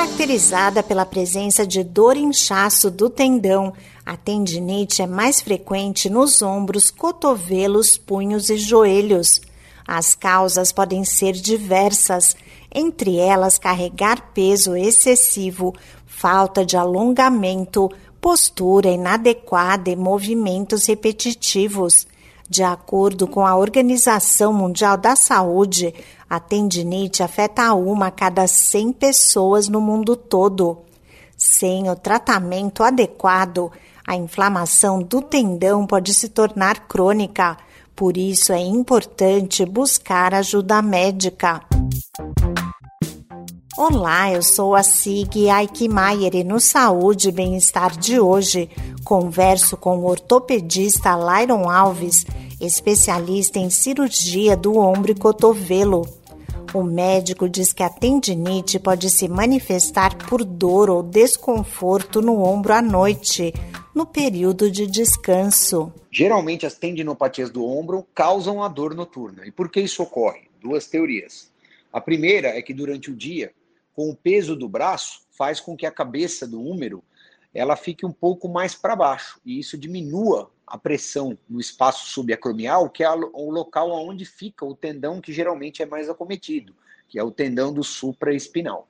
Caracterizada pela presença de dor e inchaço do tendão, a tendinite é mais frequente nos ombros, cotovelos, punhos e joelhos. As causas podem ser diversas, entre elas carregar peso excessivo, falta de alongamento, postura inadequada e movimentos repetitivos. De acordo com a Organização Mundial da Saúde, a tendinite afeta uma a cada 100 pessoas no mundo todo. Sem o tratamento adequado, a inflamação do tendão pode se tornar crônica. Por isso é importante buscar ajuda médica. Olá, eu sou a Sig Aikmaier e no Saúde e Bem-Estar de hoje converso com o ortopedista Lyron Alves, especialista em cirurgia do ombro e cotovelo. O médico diz que a tendinite pode se manifestar por dor ou desconforto no ombro à noite, no período de descanso. Geralmente, as tendinopatias do ombro causam a dor noturna. E por que isso ocorre? Duas teorias. A primeira é que durante o dia, com o peso do braço, faz com que a cabeça do úmero ela fique um pouco mais para baixo e isso diminua a pressão no espaço subacromial, que é o local onde fica o tendão que geralmente é mais acometido, que é o tendão do supraespinal.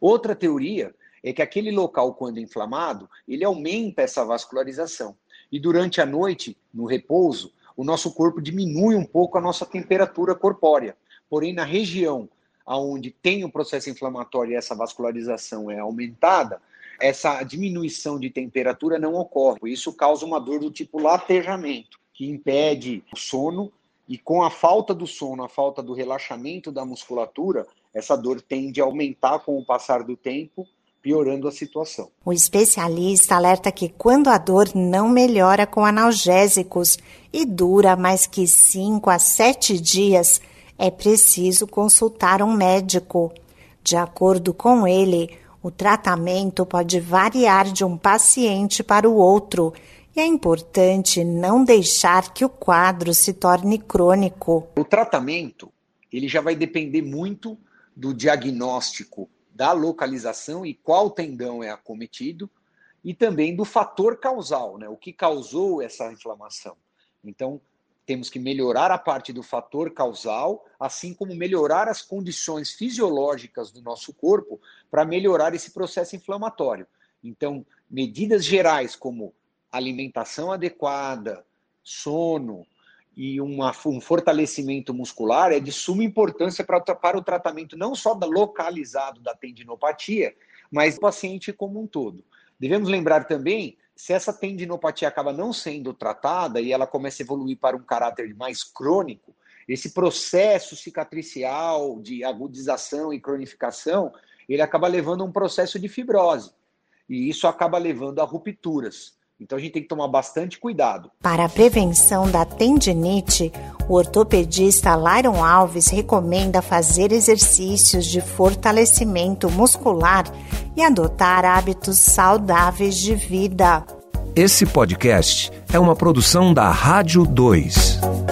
Outra teoria é que aquele local, quando inflamado, ele aumenta essa vascularização. E durante a noite, no repouso, o nosso corpo diminui um pouco a nossa temperatura corpórea. Porém, na região onde tem o processo inflamatório e essa vascularização é aumentada, essa diminuição de temperatura não ocorre. Isso causa uma dor do tipo latejamento, que impede o sono, e com a falta do sono, a falta do relaxamento da musculatura, essa dor tende a aumentar com o passar do tempo, piorando a situação. O especialista alerta que quando a dor não melhora com analgésicos e dura mais que 5 a 7 dias, é preciso consultar um médico. De acordo com ele, o tratamento pode variar de um paciente para o outro e é importante não deixar que o quadro se torne crônico. O tratamento ele já vai depender muito do diagnóstico da localização e qual tendão é acometido e também do fator causal, né? O que causou essa inflamação. Então, temos que melhorar a parte do fator causal, assim como melhorar as condições fisiológicas do nosso corpo para melhorar esse processo inflamatório. Então, medidas gerais como alimentação adequada, sono e uma, um fortalecimento muscular é de suma importância para, para o tratamento não só da localizado da tendinopatia, mas do paciente como um todo. Devemos lembrar também se essa tendinopatia acaba não sendo tratada e ela começa a evoluir para um caráter mais crônico, esse processo cicatricial de agudização e cronificação, ele acaba levando a um processo de fibrose. E isso acaba levando a rupturas. Então a gente tem que tomar bastante cuidado. Para a prevenção da tendinite, o ortopedista Lyron Alves recomenda fazer exercícios de fortalecimento muscular e adotar hábitos saudáveis de vida. Esse podcast é uma produção da Rádio 2.